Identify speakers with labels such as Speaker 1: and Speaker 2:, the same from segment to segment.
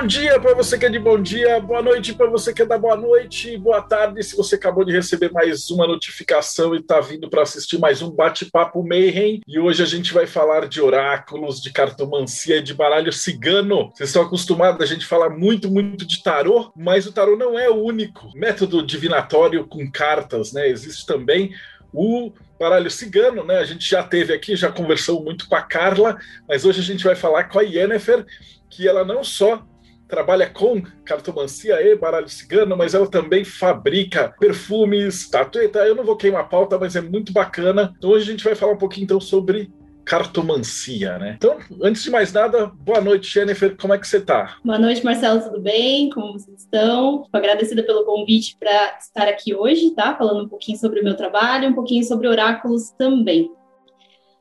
Speaker 1: Bom dia para você que é de bom dia, boa noite para você que é da boa noite, boa tarde se você acabou de receber mais uma notificação e está vindo para assistir mais um bate-papo Mayhem. E hoje a gente vai falar de oráculos, de cartomancia e de baralho cigano. Vocês estão acostumados a gente falar muito, muito de tarô, mas o tarô não é o único método divinatório com cartas, né? Existe também o baralho cigano, né? A gente já teve aqui, já conversou muito com a Carla, mas hoje a gente vai falar com a Yennefer, que ela não só trabalha com cartomancia e baralho cigano, mas ela também fabrica perfumes, tatueta. Eu não vou queimar a pauta, mas é muito bacana. Então hoje a gente vai falar um pouquinho então sobre cartomancia, né? Então, antes de mais nada, boa noite, Jennifer, como é que você tá?
Speaker 2: Boa noite, Marcelo, tudo bem? Como vocês estão? Fico agradecida pelo convite para estar aqui hoje, tá? Falando um pouquinho sobre o meu trabalho, um pouquinho sobre oráculos também.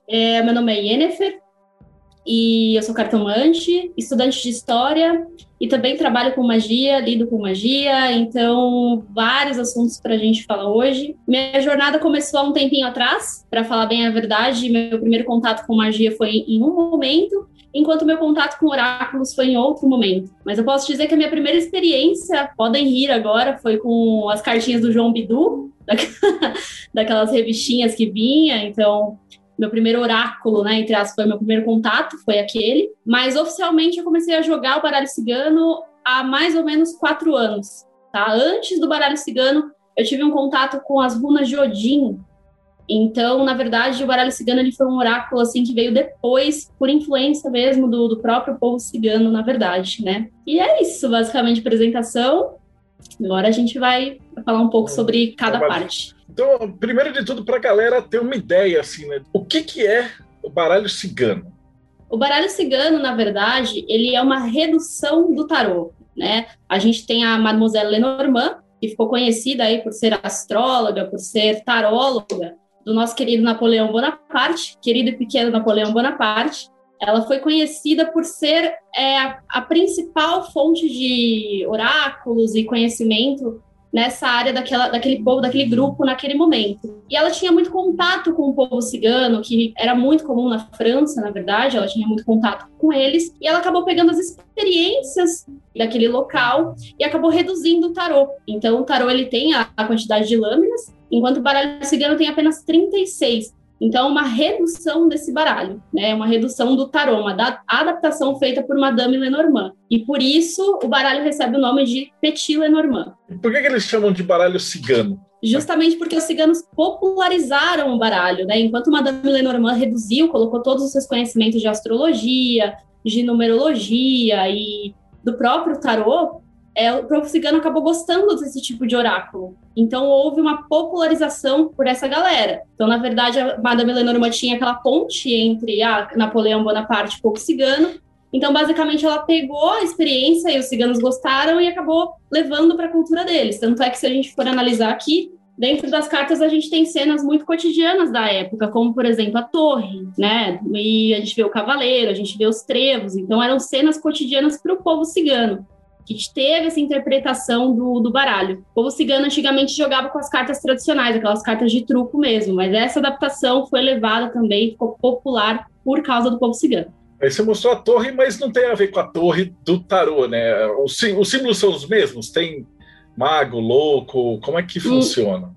Speaker 2: É, meu nome é Yennefer, e eu sou cartomante, estudante de história e também trabalho com magia, lido com magia, então vários assuntos para a gente falar hoje. Minha jornada começou há um tempinho atrás, para falar bem a verdade, meu primeiro contato com magia foi em um momento, enquanto meu contato com oráculos foi em outro momento. Mas eu posso dizer que a minha primeira experiência, podem rir agora, foi com as cartinhas do João Bidu, daquelas revistinhas que vinha, então meu primeiro oráculo, né, entre aspas, foi meu primeiro contato, foi aquele. Mas oficialmente eu comecei a jogar o baralho cigano há mais ou menos quatro anos, tá? Antes do baralho cigano, eu tive um contato com as runas de Odin. Então, na verdade, o baralho cigano ele foi um oráculo assim que veio depois, por influência mesmo do, do próprio povo cigano, na verdade, né? E é isso, basicamente, apresentação. Agora a gente vai falar um pouco sobre cada parte.
Speaker 1: Então, primeiro de tudo, para a galera ter uma ideia, assim, né? O que, que é o baralho cigano?
Speaker 2: O baralho cigano, na verdade, ele é uma redução do tarô, né? A gente tem a Mademoiselle Lenormand, que ficou conhecida aí por ser astróloga, por ser taróloga, do nosso querido Napoleão Bonaparte, querido e pequeno Napoleão Bonaparte. Ela foi conhecida por ser é, a, a principal fonte de oráculos e conhecimento nessa área daquela, daquele povo, daquele grupo naquele momento. E ela tinha muito contato com o povo cigano, que era muito comum na França, na verdade, ela tinha muito contato com eles, e ela acabou pegando as experiências daquele local e acabou reduzindo o tarô. Então, o tarô ele tem a, a quantidade de lâminas, enquanto o baralho cigano tem apenas 36. Então, uma redução desse baralho, né? Uma redução do tarô, uma adaptação feita por Madame Lenormand. E por isso o baralho recebe o nome de Petit Lenormand.
Speaker 1: Por que, que eles chamam de baralho cigano?
Speaker 2: Justamente porque os ciganos popularizaram o baralho, né? Enquanto Madame Lenormand reduziu, colocou todos os seus conhecimentos de astrologia, de numerologia e do próprio tarô, é, o povo cigano acabou gostando desse tipo de oráculo. Então houve uma popularização por essa galera. Então, na verdade, a Madame Lenormand tinha aquela ponte entre a Napoleão Bonaparte e o povo cigano. Então, basicamente, ela pegou a experiência e os ciganos gostaram e acabou levando para a cultura deles. Tanto é que, se a gente for analisar aqui, dentro das cartas a gente tem cenas muito cotidianas da época, como por exemplo a torre, né? E a gente vê o cavaleiro, a gente vê os trevos, então eram cenas cotidianas para o povo cigano que teve essa interpretação do, do baralho. O povo cigano antigamente jogava com as cartas tradicionais, aquelas cartas de truco mesmo, mas essa adaptação foi levada também, ficou popular por causa do povo cigano.
Speaker 1: Aí você mostrou a torre, mas não tem a ver com a torre do tarô, né? Os, os símbolos são os mesmos? Tem mago, louco? Como é que hum. funciona?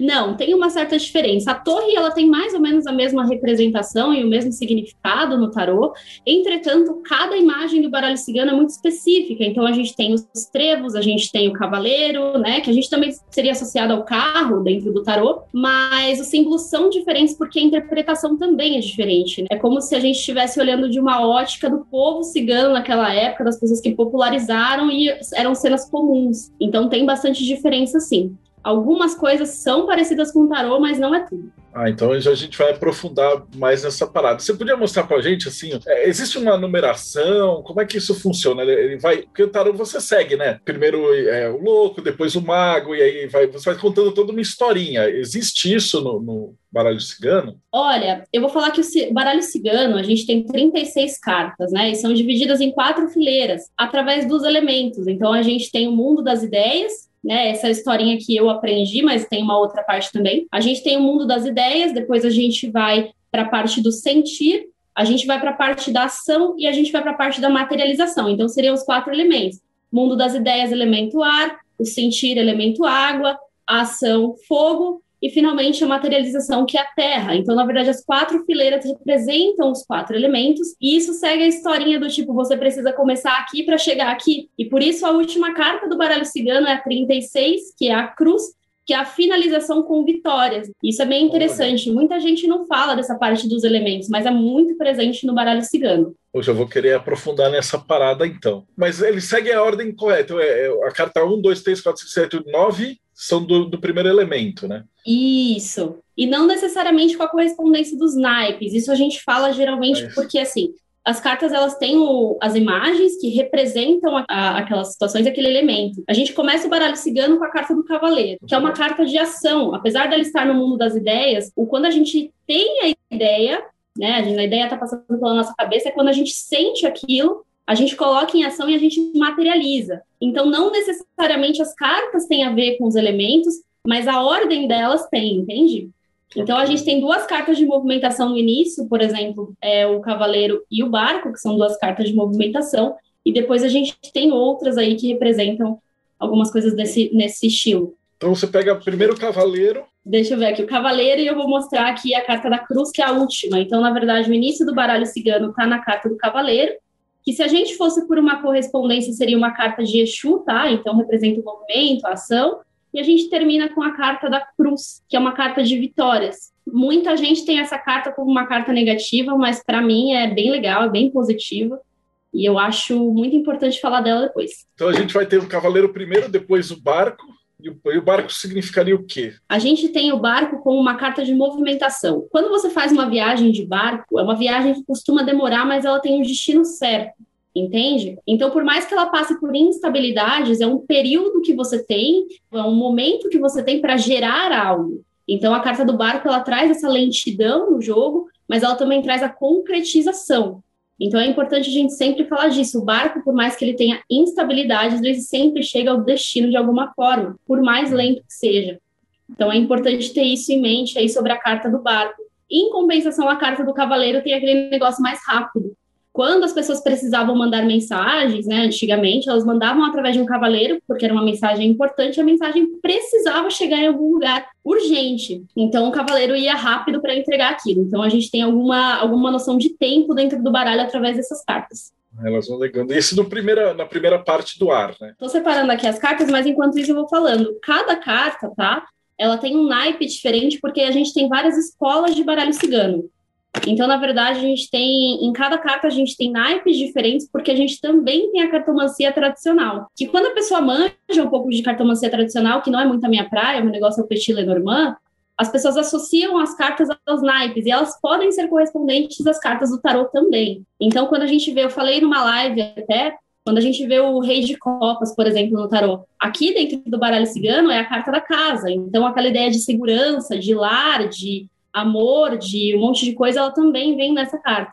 Speaker 2: Não, tem uma certa diferença. A torre ela tem mais ou menos a mesma representação e o mesmo significado no tarô. Entretanto, cada imagem do baralho cigano é muito específica. Então a gente tem os trevos, a gente tem o cavaleiro, né, que a gente também seria associado ao carro dentro do tarô, mas os símbolos são diferentes porque a interpretação também é diferente. Né? É como se a gente estivesse olhando de uma ótica do povo cigano naquela época, das pessoas que popularizaram e eram cenas comuns. Então tem bastante diferença sim. Algumas coisas são parecidas com o tarô, mas não é tudo.
Speaker 1: Ah, então a gente vai aprofundar mais nessa parada. Você podia mostrar pra gente, assim, é, existe uma numeração? Como é que isso funciona? Ele, ele vai. Porque o tarô você segue, né? Primeiro é o louco, depois o mago, e aí vai, você vai contando toda uma historinha. Existe isso no, no baralho cigano?
Speaker 2: Olha, eu vou falar que o baralho cigano, a gente tem 36 cartas, né? E são divididas em quatro fileiras, através dos elementos. Então a gente tem o mundo das ideias, né? Essa historinha que eu aprendi, mas tem uma outra parte também. A gente tem o mundo das ideias, depois a gente vai para a parte do sentir, a gente vai para a parte da ação e a gente vai para a parte da materialização. Então seriam os quatro elementos: mundo das ideias, elemento ar, o sentir, elemento água, a ação, fogo e finalmente a materialização, que é a terra. Então, na verdade, as quatro fileiras representam os quatro elementos, e isso segue a historinha do tipo: você precisa começar aqui para chegar aqui. E por isso a última carta do baralho cigano é a 36, que é a cruz, que é a finalização com vitórias. Isso é bem interessante. Muita gente não fala dessa parte dos elementos, mas é muito presente no baralho cigano.
Speaker 1: Hoje eu vou querer aprofundar nessa parada então. Mas ele segue a ordem correta. É, é a carta 1, 2, 3, 4, 5, 7, 8, 9 são do, do, primeiro elemento, né?
Speaker 2: Isso. E não necessariamente com a correspondência dos naipes. Isso a gente fala geralmente porque, assim, as cartas elas têm o, as imagens que representam a, a, aquelas situações, aquele elemento. A gente começa o baralho cigano com a carta do cavaleiro, que é uma carta de ação. Apesar dela estar no mundo das ideias, o quando a gente tem a ideia, né, a, gente, a ideia está passando pela nossa cabeça, é quando a gente sente aquilo a gente coloca em ação e a gente materializa. Então, não necessariamente as cartas têm a ver com os elementos, mas a ordem delas tem, entende? Então, a gente tem duas cartas de movimentação no início, por exemplo, é o cavaleiro e o barco, que são duas cartas de movimentação, e depois a gente tem outras aí que representam algumas coisas desse, nesse estilo.
Speaker 1: Então, você pega primeiro o cavaleiro.
Speaker 2: Deixa eu ver aqui, o cavaleiro, e eu vou mostrar aqui a carta da cruz, que é a última. Então, na verdade, o início do baralho cigano está na carta do cavaleiro, que se a gente fosse por uma correspondência seria uma carta de Exu, tá? Então representa o movimento, a ação. E a gente termina com a carta da cruz, que é uma carta de vitórias. Muita gente tem essa carta como uma carta negativa, mas para mim é bem legal, é bem positiva. E eu acho muito importante falar dela depois.
Speaker 1: Então a gente vai ter o cavaleiro primeiro, depois o barco, e o barco significaria o quê?
Speaker 2: A gente tem o barco como uma carta de movimentação. Quando você faz uma viagem de barco, é uma viagem que costuma demorar, mas ela tem um destino certo. Entende? Então, por mais que ela passe por instabilidades, é um período que você tem, é um momento que você tem para gerar algo. Então, a carta do barco ela traz essa lentidão no jogo, mas ela também traz a concretização. Então é importante a gente sempre falar disso. O barco, por mais que ele tenha instabilidades, ele sempre chega ao destino de alguma forma, por mais lento que seja. Então é importante ter isso em mente aí sobre a carta do barco. Em compensação, a carta do cavaleiro tem aquele negócio mais rápido. Quando as pessoas precisavam mandar mensagens, né, antigamente, elas mandavam através de um cavaleiro, porque era uma mensagem importante, a mensagem precisava chegar em algum lugar urgente. Então, o cavaleiro ia rápido para entregar aquilo. Então, a gente tem alguma, alguma noção de tempo dentro do baralho através dessas cartas.
Speaker 1: Elas vão legando. Esse no primeira, na primeira parte do ar, né?
Speaker 2: Tô separando aqui as cartas, mas enquanto isso eu vou falando. Cada carta, tá? Ela tem um naipe diferente, porque a gente tem várias escolas de baralho cigano. Então, na verdade, a gente tem, em cada carta, a gente tem naipes diferentes, porque a gente também tem a cartomancia tradicional. Que quando a pessoa manja um pouco de cartomancia tradicional, que não é muito a minha praia, meu negócio é o Petit Lenormand, as pessoas associam as cartas aos naipes e elas podem ser correspondentes às cartas do tarot também. Então, quando a gente vê, eu falei numa live até, quando a gente vê o Rei de Copas, por exemplo, no tarot, aqui dentro do baralho cigano é a carta da casa. Então, aquela ideia de segurança, de lar, de amor, de um monte de coisa, ela também vem nessa carta.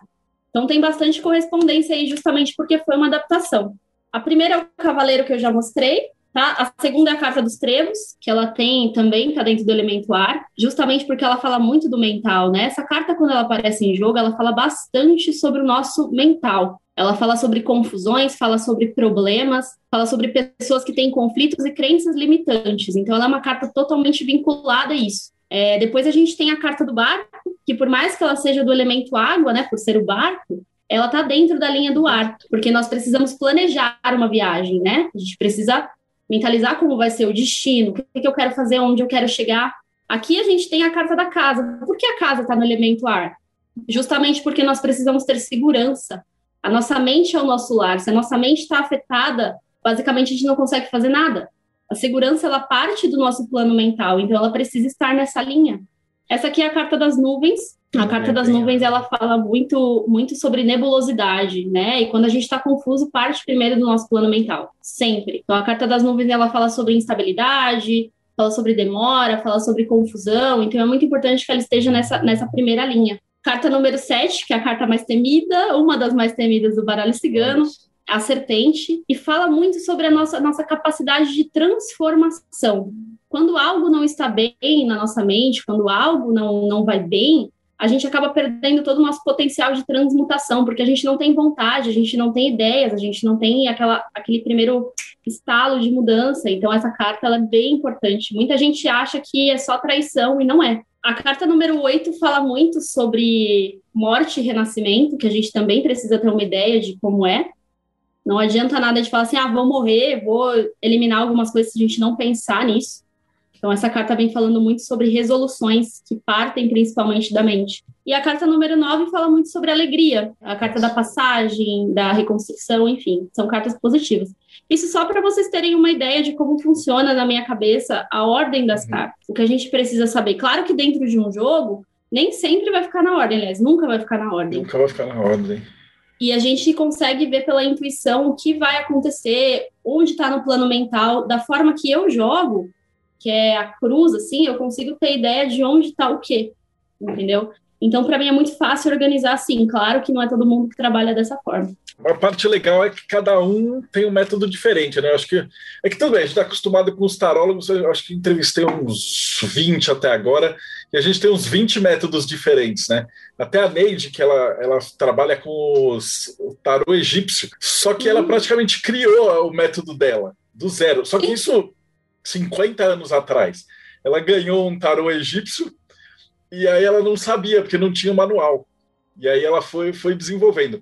Speaker 2: Então tem bastante correspondência aí, justamente porque foi uma adaptação. A primeira é o Cavaleiro que eu já mostrei, tá? A segunda é a Carta dos Trevos, que ela tem também, tá dentro do elemento ar, justamente porque ela fala muito do mental, né? Essa carta, quando ela aparece em jogo, ela fala bastante sobre o nosso mental. Ela fala sobre confusões, fala sobre problemas, fala sobre pessoas que têm conflitos e crenças limitantes. Então, ela é uma carta totalmente vinculada a isso. É, depois a gente tem a carta do barco, que por mais que ela seja do elemento água, né, por ser o barco, ela está dentro da linha do ar, porque nós precisamos planejar uma viagem, né? A gente precisa mentalizar como vai ser o destino, o que, que eu quero fazer, onde eu quero chegar. Aqui a gente tem a carta da casa. Por que a casa está no elemento ar? Justamente porque nós precisamos ter segurança. A nossa mente é o nosso lar. Se a nossa mente está afetada, basicamente a gente não consegue fazer nada. A segurança ela parte do nosso plano mental, então ela precisa estar nessa linha. Essa aqui é a carta das nuvens. A carta das nuvens ela fala muito muito sobre nebulosidade, né? E quando a gente está confuso, parte primeiro do nosso plano mental, sempre. Então a carta das nuvens ela fala sobre instabilidade, fala sobre demora, fala sobre confusão. Então é muito importante que ela esteja nessa nessa primeira linha. Carta número 7, que é a carta mais temida, uma das mais temidas do baralho cigano, a serpente, e fala muito sobre a nossa, nossa capacidade de transformação. Quando algo não está bem na nossa mente, quando algo não, não vai bem, a gente acaba perdendo todo o nosso potencial de transmutação, porque a gente não tem vontade, a gente não tem ideias, a gente não tem aquela, aquele primeiro estalo de mudança. Então, essa carta é bem importante. Muita gente acha que é só traição e não é. A carta número 8 fala muito sobre morte e renascimento, que a gente também precisa ter uma ideia de como é. Não adianta nada de falar assim, ah, vou morrer, vou eliminar algumas coisas se a gente não pensar nisso. Então, essa carta vem falando muito sobre resoluções que partem principalmente da mente. E a carta número 9 fala muito sobre alegria, a carta da passagem, da reconstrução, enfim, são cartas positivas. Isso só para vocês terem uma ideia de como funciona na minha cabeça a ordem das uhum. cartas. O que a gente precisa saber. Claro que dentro de um jogo, nem sempre vai ficar na ordem, aliás, nunca vai ficar na ordem.
Speaker 1: Nunca vai ficar na ordem.
Speaker 2: E a gente consegue ver pela intuição o que vai acontecer, onde está no plano mental, da forma que eu jogo, que é a cruz, assim, eu consigo ter ideia de onde está o quê, entendeu? Então, para mim é muito fácil organizar assim. Claro que não é todo mundo que trabalha dessa forma.
Speaker 1: A parte legal é que cada um tem um método diferente, né? Eu acho que é que também a gente está acostumado com os tarólogos. Eu acho que entrevistei uns 20 até agora e a gente tem uns 20 métodos diferentes, né? Até a Neide, que ela, ela trabalha com os, o tarô egípcio, só que ela uhum. praticamente criou o método dela, do zero. Só que isso 50 anos atrás. Ela ganhou um tarô egípcio e aí ela não sabia, porque não tinha manual. E aí ela foi, foi desenvolvendo.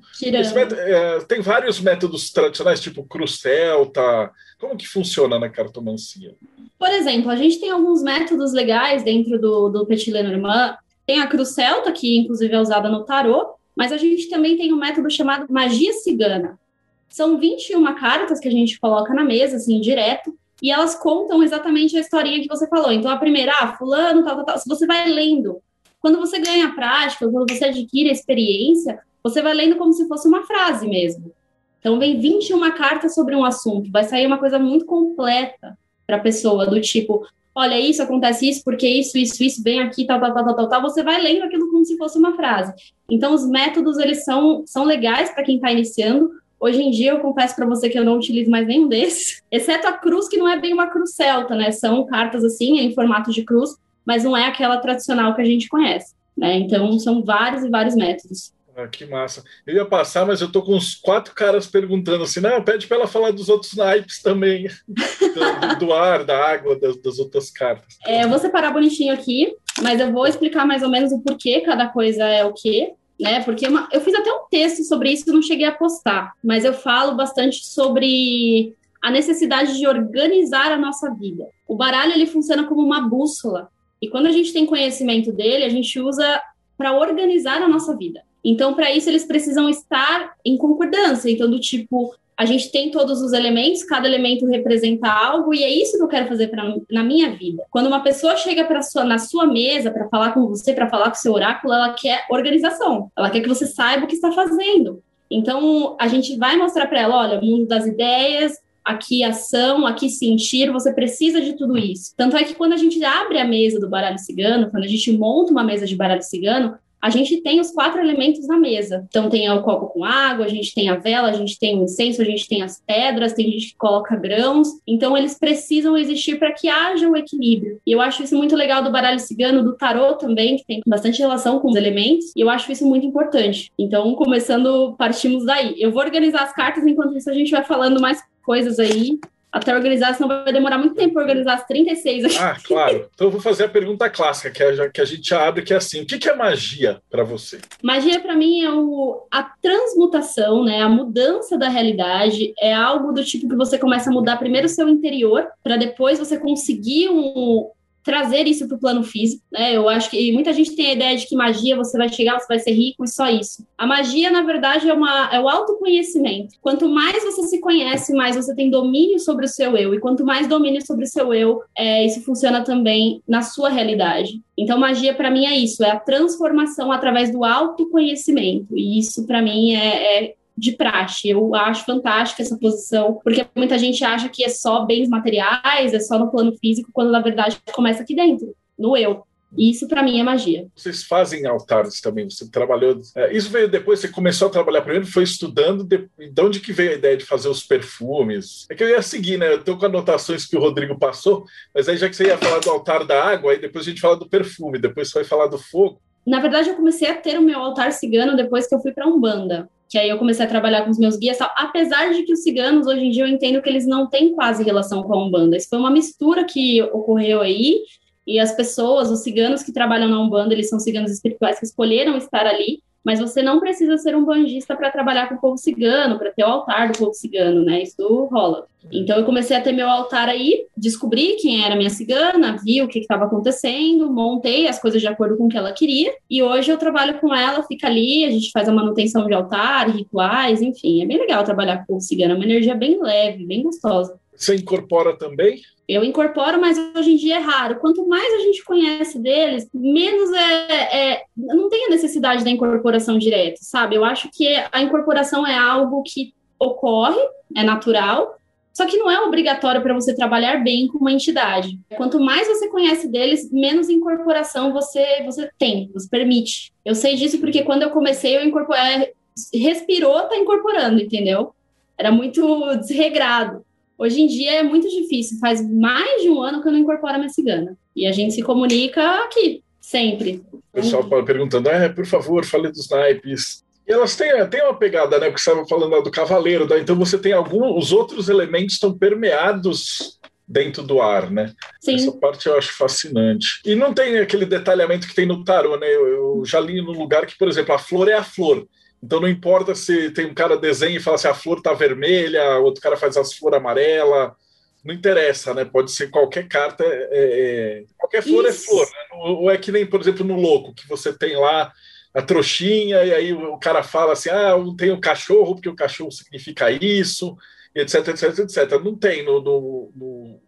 Speaker 1: Método, é, tem vários métodos tradicionais, tipo cruz celta. Como que funciona na cartomancia?
Speaker 2: Por exemplo, a gente tem alguns métodos legais dentro do, do Petit Lenormand. Tem a cruz celta, que inclusive é usada no tarô, mas a gente também tem um método chamado magia cigana. São 21 cartas que a gente coloca na mesa, assim, direto, e elas contam exatamente a historinha que você falou. Então, a primeira, ah, fulano, tal, tal, tal. Se você vai lendo, quando você ganha prática, quando você adquire experiência, você vai lendo como se fosse uma frase mesmo. Então, vem 21 cartas sobre um assunto, vai sair uma coisa muito completa para a pessoa, do tipo, olha, isso acontece isso, porque isso, isso, isso, vem aqui, tal, tal, tal, tal, tal. Você vai lendo aquilo como se fosse uma frase. Então, os métodos, eles são, são legais para quem está iniciando, Hoje em dia, eu confesso para você que eu não utilizo mais nenhum desses, exceto a cruz, que não é bem uma cruz celta, né? São cartas assim, em formato de cruz, mas não é aquela tradicional que a gente conhece, né? Então, são vários e vários métodos.
Speaker 1: Ah, que massa. Eu ia passar, mas eu tô com uns quatro caras perguntando assim: não, pede para ela falar dos outros naipes também, do, do, ar, da água, das, das outras cartas.
Speaker 2: É, eu vou separar bonitinho aqui, mas eu vou explicar mais ou menos o porquê cada coisa é o quê né? Porque uma, eu fiz até um texto sobre isso não cheguei a postar, mas eu falo bastante sobre a necessidade de organizar a nossa vida. O baralho ele funciona como uma bússola e quando a gente tem conhecimento dele, a gente usa para organizar a nossa vida. Então, para isso eles precisam estar em concordância. Então, do tipo, a gente tem todos os elementos, cada elemento representa algo, e é isso que eu quero fazer pra, na minha vida. Quando uma pessoa chega sua, na sua mesa para falar com você, para falar com o seu oráculo, ela quer organização, ela quer que você saiba o que está fazendo. Então, a gente vai mostrar para ela: olha, mundo das ideias, aqui ação, aqui sentir, você precisa de tudo isso. Tanto é que quando a gente abre a mesa do baralho cigano, quando a gente monta uma mesa de baralho cigano, a gente tem os quatro elementos na mesa. Então, tem o copo com água, a gente tem a vela, a gente tem o incenso, a gente tem as pedras, tem gente que coloca grãos. Então, eles precisam existir para que haja o equilíbrio. E eu acho isso muito legal do baralho cigano, do tarô também, que tem bastante relação com os elementos. E eu acho isso muito importante. Então, começando, partimos daí. Eu vou organizar as cartas, enquanto isso a gente vai falando mais coisas aí até organizar, senão vai demorar muito tempo para organizar as 36 aqui.
Speaker 1: Ah, claro. Então eu vou fazer a pergunta clássica, que, é, que a gente abre, que é assim: o que, que é magia para você?
Speaker 2: Magia, para mim, é o, a transmutação, né? A mudança da realidade. É algo do tipo que você começa a mudar primeiro o seu interior, para depois você conseguir um, trazer isso para o plano físico, né? Eu acho que muita gente tem a ideia de que magia você vai chegar, você vai ser rico e só isso. A magia, na verdade, é, uma, é o autoconhecimento. Quanto mais você se conhece, mais você tem domínio sobre o seu eu. E quanto mais domínio sobre o seu eu, é, isso funciona também na sua realidade. Então, magia para mim é isso, é a transformação através do autoconhecimento. E isso para mim é, é de praxe. Eu acho fantástica essa posição, porque muita gente acha que é só bens materiais, é só no plano físico, quando na verdade começa aqui dentro, no eu. E isso para mim é magia.
Speaker 1: Vocês fazem altares também, você trabalhou. É, isso veio depois, você começou a trabalhar primeiro, foi estudando, de, de onde que veio a ideia de fazer os perfumes? É que eu ia seguir, né? Eu tô com anotações que o Rodrigo passou, mas aí já que você ia falar do altar da água, aí depois a gente fala do perfume, depois você vai falar do fogo.
Speaker 2: Na verdade, eu comecei a ter o meu altar cigano depois que eu fui para Umbanda que aí eu comecei a trabalhar com os meus guias, tal. apesar de que os ciganos, hoje em dia, eu entendo que eles não têm quase relação com a Umbanda. Isso foi uma mistura que ocorreu aí, e as pessoas, os ciganos que trabalham na Umbanda, eles são ciganos espirituais que escolheram estar ali, mas você não precisa ser um bandista para trabalhar com o povo cigano, para ter o altar do povo cigano, né? Isso rola. Então eu comecei a ter meu altar aí, descobri quem era minha cigana, vi o que estava acontecendo, montei as coisas de acordo com o que ela queria, e hoje eu trabalho com ela, fica ali, a gente faz a manutenção de altar, rituais, enfim, é bem legal trabalhar com o povo cigano, é uma energia bem leve, bem gostosa.
Speaker 1: Você incorpora também?
Speaker 2: Eu incorporo, mas hoje em dia é raro. Quanto mais a gente conhece deles, menos é, é, não tem a necessidade da incorporação direta, sabe? Eu acho que a incorporação é algo que ocorre, é natural, só que não é obrigatório para você trabalhar bem com uma entidade. Quanto mais você conhece deles, menos incorporação você você tem, você permite. Eu sei disso porque quando eu comecei, eu incorporei, respirou, tá incorporando, entendeu? Era muito desregrado. Hoje em dia é muito difícil, faz mais de um ano que eu não incorporo a minha cigana. E a gente se comunica aqui, sempre.
Speaker 1: O pessoal perguntando, ah, por favor, fale dos naipes. E elas têm, têm uma pegada, né? Porque você estava falando do cavaleiro, né? então você tem alguns, os outros elementos estão permeados dentro do ar, né?
Speaker 2: Sim.
Speaker 1: Essa parte eu acho fascinante. E não tem aquele detalhamento que tem no tarô, né? Eu, eu já li no lugar que, por exemplo, a flor é a flor. Então não importa se tem um cara desenha e fala assim, a flor tá vermelha, outro cara faz as flores amarela, não interessa, né? Pode ser qualquer carta, é, é... qualquer flor é Isso. é flor. Né? Ou é que nem, por exemplo, no louco, que você tem lá a trouxinha, e aí o cara fala assim, ah, tem o cachorro, porque o cachorro significa isso, etc, etc, etc. Não tem no, no, no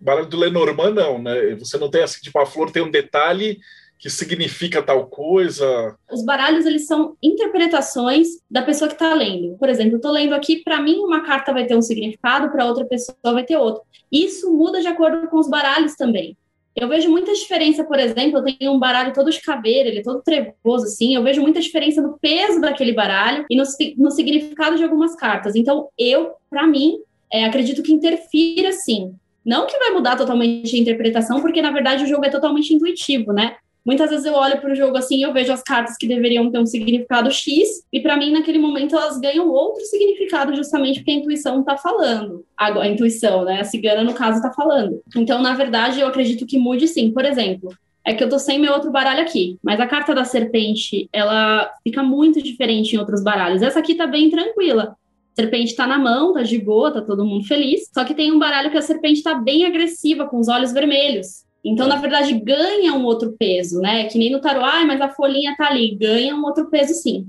Speaker 1: baralho do Lenormand, não, né? Você não tem assim, tipo, a flor tem um detalhe que significa tal coisa?
Speaker 2: Os baralhos eles são interpretações da pessoa que está lendo. Por exemplo, eu estou lendo aqui, para mim uma carta vai ter um significado, para outra pessoa vai ter outro. Isso muda de acordo com os baralhos também. Eu vejo muita diferença, por exemplo, eu tenho um baralho todo de caveira, ele é todo trevoso, assim. Eu vejo muita diferença no peso daquele baralho e no, no significado de algumas cartas. Então, eu, para mim, é, acredito que interfira sim. Não que vai mudar totalmente a interpretação, porque na verdade o jogo é totalmente intuitivo, né? Muitas vezes eu olho para o jogo assim, eu vejo as cartas que deveriam ter um significado X, e para mim, naquele momento, elas ganham outro significado, justamente porque a intuição está falando. A, a, intuição, né? A cigana, no caso, está falando. Então, na verdade, eu acredito que mude sim. Por exemplo, é que eu tô sem meu outro baralho aqui, mas a carta da serpente, ela fica muito diferente em outros baralhos. Essa aqui tá bem tranquila. A serpente tá na mão, tá de boa, tá todo mundo feliz. Só que tem um baralho que a serpente tá bem agressiva, com os olhos vermelhos. Então, na verdade, ganha um outro peso, né? Que nem no tarô, ah, mas a folhinha tá ali, ganha um outro peso sim,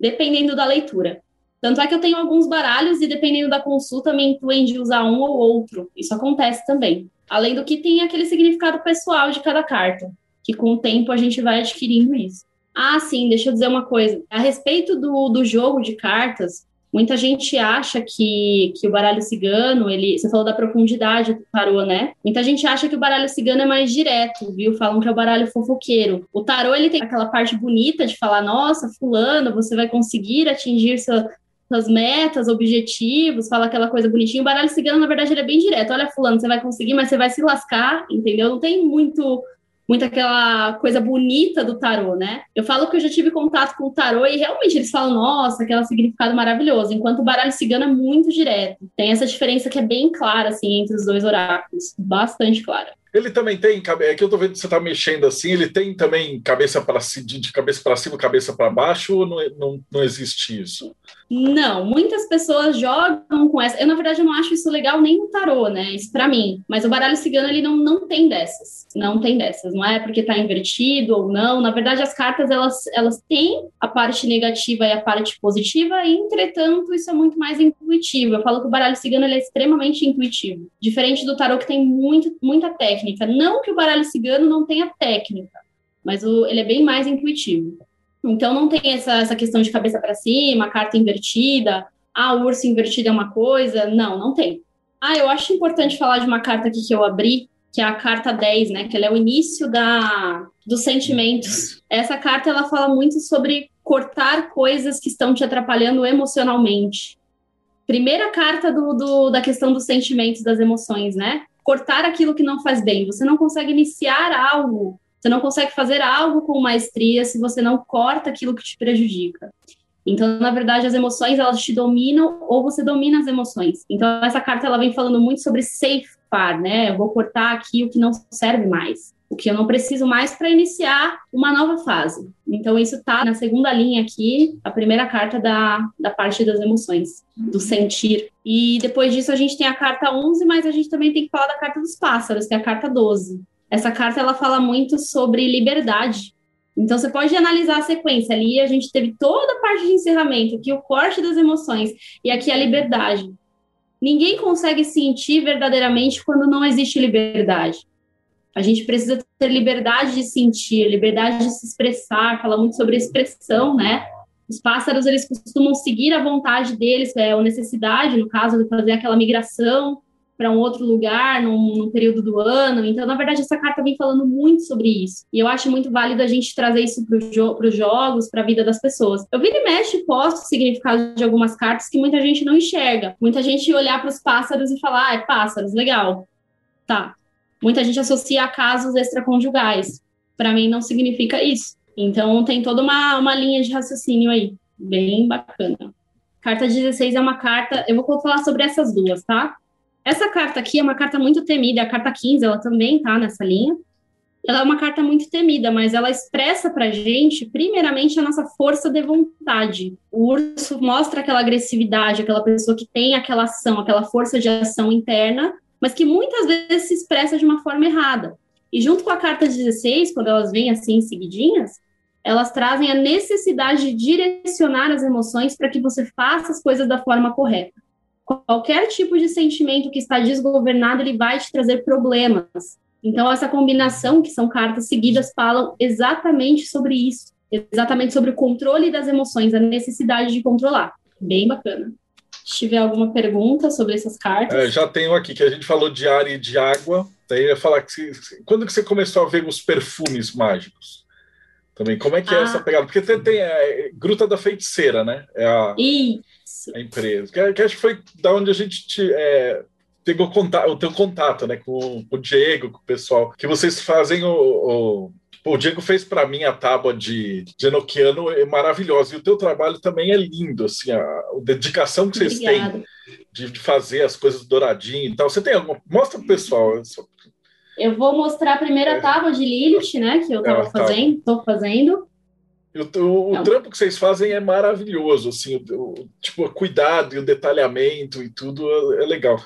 Speaker 2: dependendo da leitura. Tanto é que eu tenho alguns baralhos e dependendo da consulta me intuem de usar um ou outro. Isso acontece também. Além do que tem aquele significado pessoal de cada carta, que com o tempo a gente vai adquirindo isso. Ah, sim, deixa eu dizer uma coisa. A respeito do, do jogo de cartas, Muita gente acha que, que o baralho cigano, ele, você falou da profundidade do tarô, né? Muita gente acha que o baralho cigano é mais direto, viu? Falam que é o baralho fofoqueiro. O tarô, ele tem aquela parte bonita de falar, nossa, fulano, você vai conseguir atingir seu, suas metas, objetivos, fala aquela coisa bonitinha. O baralho cigano, na verdade, ele é bem direto. Olha, fulano, você vai conseguir, mas você vai se lascar, entendeu? Não tem muito muito aquela coisa bonita do tarô, né? Eu falo que eu já tive contato com o tarô e realmente eles falam, nossa, aquele significado maravilhoso, enquanto o baralho cigano é muito direto. Tem essa diferença que é bem clara, assim, entre os dois oráculos, bastante clara.
Speaker 1: Ele também tem, é que eu tô vendo que você tá mexendo assim, ele tem também cabeça para de, cabeça para cima, cabeça para baixo, ou não, não, não existe isso?
Speaker 2: Não, muitas pessoas jogam com essa. Eu, na verdade, não acho isso legal nem no tarô, né? Isso para mim. Mas o baralho cigano, ele não, não tem dessas. Não tem dessas. Não é porque tá invertido ou não. Na verdade, as cartas, elas, elas têm a parte negativa e a parte positiva, e, entretanto, isso é muito mais intuitivo. Eu falo que o baralho cigano, ele é extremamente intuitivo. Diferente do tarô, que tem muito, muita técnica. Não que o baralho cigano não tenha técnica, mas o, ele é bem mais intuitivo. Então não tem essa, essa questão de cabeça para cima, carta invertida, ah, o urso invertido é uma coisa. Não, não tem. Ah, eu acho importante falar de uma carta aqui que eu abri, que é a carta 10, né? Que ela é o início da, dos sentimentos. Essa carta ela fala muito sobre cortar coisas que estão te atrapalhando emocionalmente. Primeira carta do, do, da questão dos sentimentos, das emoções, né? Cortar aquilo que não faz bem. Você não consegue iniciar algo você não consegue fazer algo com maestria se você não corta aquilo que te prejudica. Então, na verdade, as emoções elas te dominam ou você domina as emoções. Então, essa carta ela vem falando muito sobre safeguard, né? Eu vou cortar aqui o que não serve mais, o que eu não preciso mais para iniciar uma nova fase. Então, isso está na segunda linha aqui, a primeira carta da, da parte das emoções, do sentir. E depois disso, a gente tem a carta 11, mas a gente também tem que falar da carta dos pássaros, que é a carta 12. Essa carta ela fala muito sobre liberdade. Então você pode analisar a sequência ali, a gente teve toda a parte de encerramento, aqui o corte das emoções e aqui a liberdade. Ninguém consegue sentir verdadeiramente quando não existe liberdade. A gente precisa ter liberdade de sentir, liberdade de se expressar, fala muito sobre expressão, né? Os pássaros, eles costumam seguir a vontade deles, é, a necessidade, no caso, de fazer aquela migração, para um outro lugar num, num, período do ano. Então, na verdade, essa carta vem falando muito sobre isso. E eu acho muito válido a gente trazer isso para jo os jogos, para a vida das pessoas. Eu vira e mexe posto o significado de algumas cartas que muita gente não enxerga. Muita gente olhar para os pássaros e falar, ah, é pássaros, legal. Tá. Muita gente associa a casos extraconjugais. Para mim, não significa isso. Então, tem toda uma, uma linha de raciocínio aí, bem bacana. Carta 16 é uma carta. Eu vou falar sobre essas duas, tá? Essa carta aqui é uma carta muito temida, a carta 15, ela também tá nessa linha. Ela é uma carta muito temida, mas ela expressa pra gente, primeiramente, a nossa força de vontade. O urso mostra aquela agressividade, aquela pessoa que tem aquela ação, aquela força de ação interna, mas que muitas vezes se expressa de uma forma errada. E junto com a carta 16, quando elas vêm assim seguidinhas, elas trazem a necessidade de direcionar as emoções para que você faça as coisas da forma correta. Qualquer tipo de sentimento que está desgovernado, ele vai te trazer problemas. Então, essa combinação, que são cartas seguidas, falam exatamente sobre isso, exatamente sobre o controle das emoções, a necessidade de controlar. Bem bacana. Se tiver alguma pergunta sobre essas cartas.
Speaker 1: É, já tenho aqui, que a gente falou de ar e de água. Daí eu ia falar que quando que você começou a ver os perfumes mágicos? Também, como é que é ah. essa pegada? Porque tem, tem a é, Gruta da Feiticeira, né? É a... A empresa. Que, que acho que foi da onde a gente te, é, pegou contato, o teu contato, né, com, com, o Diego, com o pessoal, que vocês fazem o, o o Diego fez para mim a tábua de, de Enochiano é maravilhosa. E o teu trabalho também é lindo, assim, a, a dedicação que vocês Obrigada. têm de, de, fazer as coisas douradinho e tal. Você tem alguma. Mostra pro pessoal.
Speaker 2: Eu vou mostrar a primeira é. tábua de Lilith, né? Que eu estava é, fazendo, estou fazendo.
Speaker 1: O, o, o trampo que vocês fazem é maravilhoso, assim, o, tipo, o cuidado e o detalhamento e tudo é, é legal.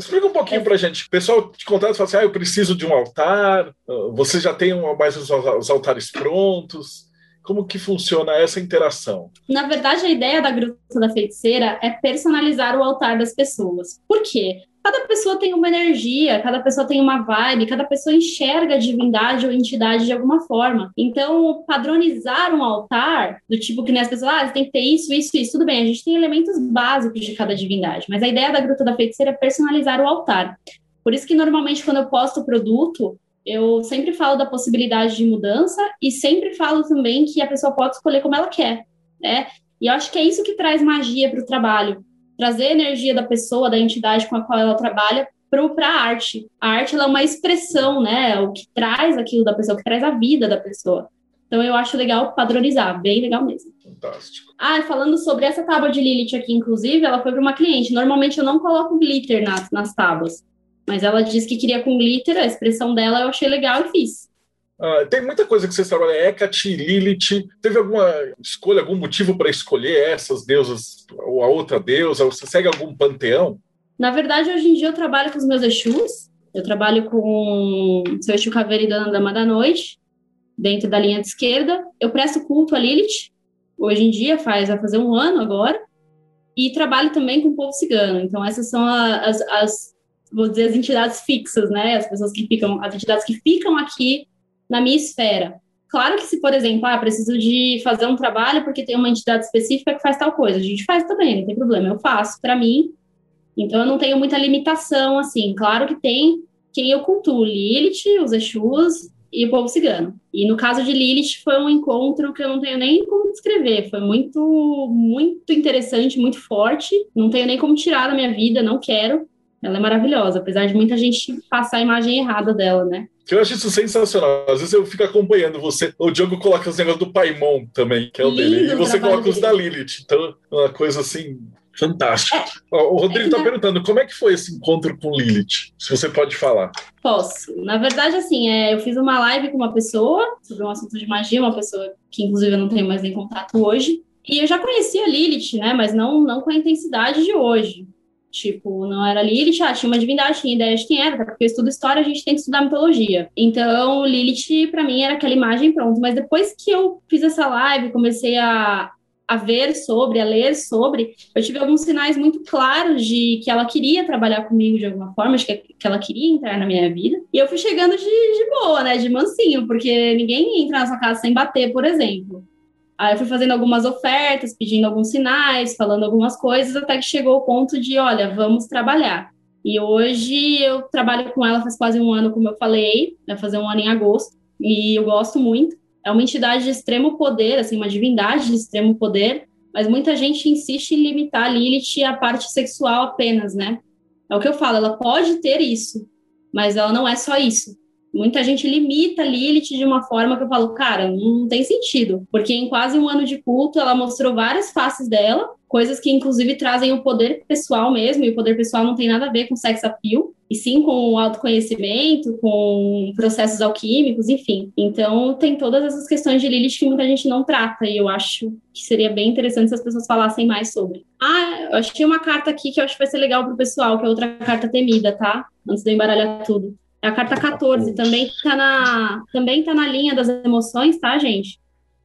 Speaker 1: Explica um pouquinho pra gente. O pessoal te contrata e fala assim: ah, eu preciso de um altar, você já tem mais os altares prontos. Como que funciona essa interação?
Speaker 2: Na verdade, a ideia da Gruta da Feiticeira é personalizar o altar das pessoas. Por quê? Cada pessoa tem uma energia, cada pessoa tem uma vibe, cada pessoa enxerga a divindade ou entidade de alguma forma. Então, padronizar um altar, do tipo que nem as pessoas, ah, tem que ter isso, isso, isso, tudo bem, a gente tem elementos básicos de cada divindade, mas a ideia da Gruta da Feiticeira é personalizar o altar. Por isso que normalmente quando eu posto o produto, eu sempre falo da possibilidade de mudança e sempre falo também que a pessoa pode escolher como ela quer, né? E eu acho que é isso que traz magia para o trabalho trazer a energia da pessoa, da entidade com a qual ela trabalha para a arte. A arte é uma expressão, né? O que traz aquilo da pessoa, o que traz a vida da pessoa. Então eu acho legal padronizar, bem legal mesmo.
Speaker 1: Fantástico.
Speaker 2: Ah, falando sobre essa tábua de Lilith aqui, inclusive, ela foi para uma cliente. Normalmente eu não coloco glitter nas, nas tábuas. Mas ela disse que queria com glitter, a expressão dela eu achei legal e fiz.
Speaker 1: Ah, tem muita coisa que vocês trabalham, Hecate, Lilith. Teve alguma escolha, algum motivo para escolher essas deusas ou a outra deusa? Você segue algum panteão?
Speaker 2: Na verdade, hoje em dia eu trabalho com os meus Exus. Eu trabalho com o seu Exu Caveira e Dona Dama da Noite, dentro da linha de esquerda. Eu presto culto a Lilith, hoje em dia, faz, vai fazer um ano agora. E trabalho também com o povo cigano. Então, essas são as, as vou dizer, as entidades fixas, né? As pessoas que ficam, as entidades que ficam aqui na minha esfera. Claro que se, por exemplo, ah, preciso de fazer um trabalho porque tem uma entidade específica que faz tal coisa, a gente faz também, não tem problema, eu faço para mim. Então eu não tenho muita limitação assim. Claro que tem quem eu cultuo, Lilith, os Exus e o povo cigano. E no caso de Lilith foi um encontro que eu não tenho nem como descrever, foi muito muito interessante, muito forte. Não tenho nem como tirar da minha vida, não quero. Ela é maravilhosa, apesar de muita gente passar a imagem errada dela, né?
Speaker 1: Eu acho isso sensacional. Às vezes eu fico acompanhando você. O Diogo coloca os negócios do Paimon também, que é o Lindo dele. E você coloca os da Lilith. Então, é uma coisa assim fantástica. É, o Rodrigo está é perguntando como é que foi esse encontro com Lilith? Se você pode falar.
Speaker 2: Posso. Na verdade, assim, é, eu fiz uma live com uma pessoa sobre um assunto de magia, uma pessoa que, inclusive, eu não tenho mais nem contato hoje. E eu já conhecia Lilith, né? Mas não, não com a intensidade de hoje. Tipo, não era Lilith, ah, tinha uma divindade, tinha ideia de quem era, porque eu estudo história, a gente tem que estudar mitologia. Então, Lilith, para mim, era aquela imagem pronto. Mas depois que eu fiz essa live, comecei a, a ver sobre, a ler sobre, eu tive alguns sinais muito claros de que ela queria trabalhar comigo de alguma forma, de que, que ela queria entrar na minha vida. E eu fui chegando de, de boa, né, de mansinho, porque ninguém entra na sua casa sem bater, por exemplo. Aí eu fui fazendo algumas ofertas, pedindo alguns sinais, falando algumas coisas, até que chegou o ponto de, olha, vamos trabalhar. E hoje eu trabalho com ela faz quase um ano, como eu falei, vai fazer um ano em agosto, e eu gosto muito. É uma entidade de extremo poder, assim, uma divindade de extremo poder, mas muita gente insiste em limitar a Lilith à parte sexual apenas, né? É o que eu falo, ela pode ter isso, mas ela não é só isso. Muita gente limita Lilith de uma forma que eu falo, cara, não tem sentido. Porque em quase um ano de culto, ela mostrou várias faces dela, coisas que inclusive trazem o poder pessoal mesmo, e o poder pessoal não tem nada a ver com sex appeal, e sim com o autoconhecimento, com processos alquímicos, enfim. Então, tem todas essas questões de Lilith que muita gente não trata, e eu acho que seria bem interessante se as pessoas falassem mais sobre. Ah, eu achei uma carta aqui que eu acho que vai ser legal pro pessoal, que é outra carta temida, tá? Antes de eu embaralhar tudo. É a carta 14, também está na, também tá na linha das emoções, tá, gente?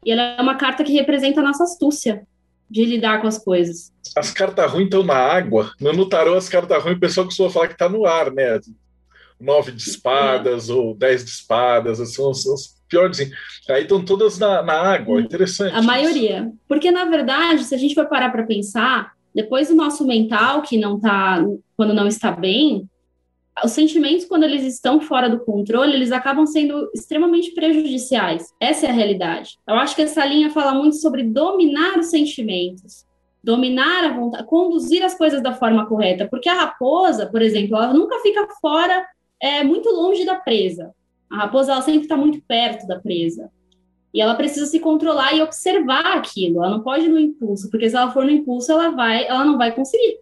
Speaker 2: E ela é uma carta que representa a nossa astúcia de lidar com as coisas.
Speaker 1: As cartas ruins estão na água. No tarô, as cartas ruins, o pessoal costuma falar que está no ar, né? Nove de espadas é. ou dez de espadas, são, são os piores. Aí estão todas na, na água, interessante.
Speaker 2: A isso. maioria. Porque, na verdade, se a gente for parar para pensar, depois do nosso mental, que não está, quando não está bem, os sentimentos, quando eles estão fora do controle, eles acabam sendo extremamente prejudiciais. Essa é a realidade. Eu acho que essa linha fala muito sobre dominar os sentimentos, dominar a vontade, conduzir as coisas da forma correta. Porque a raposa, por exemplo, ela nunca fica fora, é, muito longe da presa. A raposa, ela sempre está muito perto da presa. E ela precisa se controlar e observar aquilo. Ela não pode ir no impulso, porque se ela for no impulso, ela vai, ela não vai conseguir.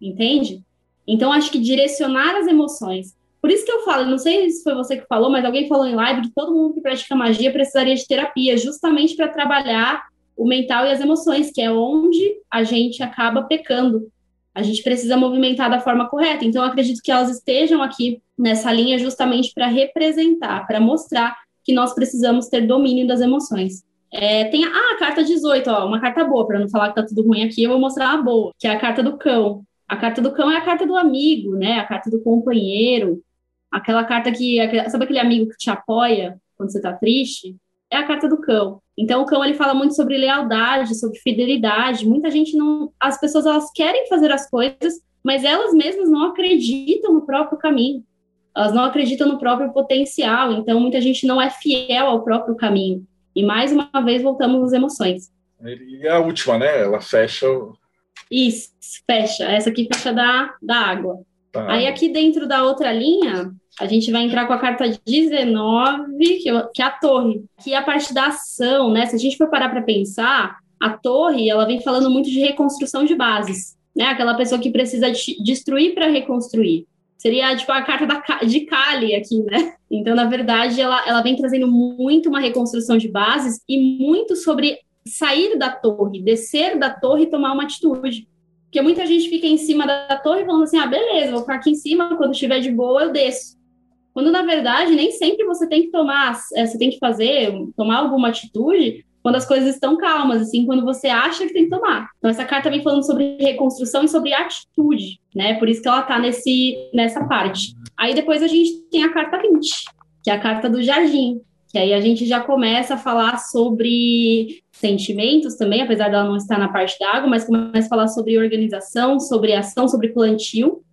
Speaker 2: Entende? Então, acho que direcionar as emoções. Por isso que eu falo, não sei se foi você que falou, mas alguém falou em live que todo mundo que pratica magia precisaria de terapia, justamente para trabalhar o mental e as emoções, que é onde a gente acaba pecando. A gente precisa movimentar da forma correta. Então, acredito que elas estejam aqui nessa linha justamente para representar, para mostrar que nós precisamos ter domínio das emoções. É, tem a, ah, a carta 18, ó, uma carta boa, para não falar que tá tudo ruim aqui, eu vou mostrar a boa, que é a carta do cão. A carta do cão é a carta do amigo, né? A carta do companheiro. Aquela carta que. Sabe aquele amigo que te apoia quando você tá triste? É a carta do cão. Então, o cão ele fala muito sobre lealdade, sobre fidelidade. Muita gente não. As pessoas elas querem fazer as coisas, mas elas mesmas não acreditam no próprio caminho. Elas não acreditam no próprio potencial. Então, muita gente não é fiel ao próprio caminho. E mais uma vez voltamos às emoções.
Speaker 1: E a última, né? Ela fecha
Speaker 2: isso, fecha. Essa aqui fecha da, da água. Tá. Aí aqui dentro da outra linha, a gente vai entrar com a carta 19, que, que é a torre, que é a parte da ação, né? Se a gente for parar para pensar, a torre, ela vem falando muito de reconstrução de bases, né? Aquela pessoa que precisa destruir para reconstruir. Seria tipo a carta da, de Kali aqui, né? Então, na verdade, ela, ela vem trazendo muito uma reconstrução de bases e muito sobre sair da torre, descer da torre e tomar uma atitude. Porque muita gente fica em cima da torre falando assim: ah, beleza, vou ficar aqui em cima, quando estiver de boa, eu desço. Quando, na verdade, nem sempre você tem que tomar, é, você tem que fazer, tomar alguma atitude quando as coisas estão calmas, assim, quando você acha que tem que tomar. Então, essa carta vem falando sobre reconstrução e sobre atitude, né? Por isso que ela tá nesse, nessa parte. Aí depois a gente tem a carta 20, que é a carta do jardim, que aí a gente já começa a falar sobre sentimentos também, apesar dela não estar na parte da água, mas começa a falar sobre organização, sobre ação, sobre plantio.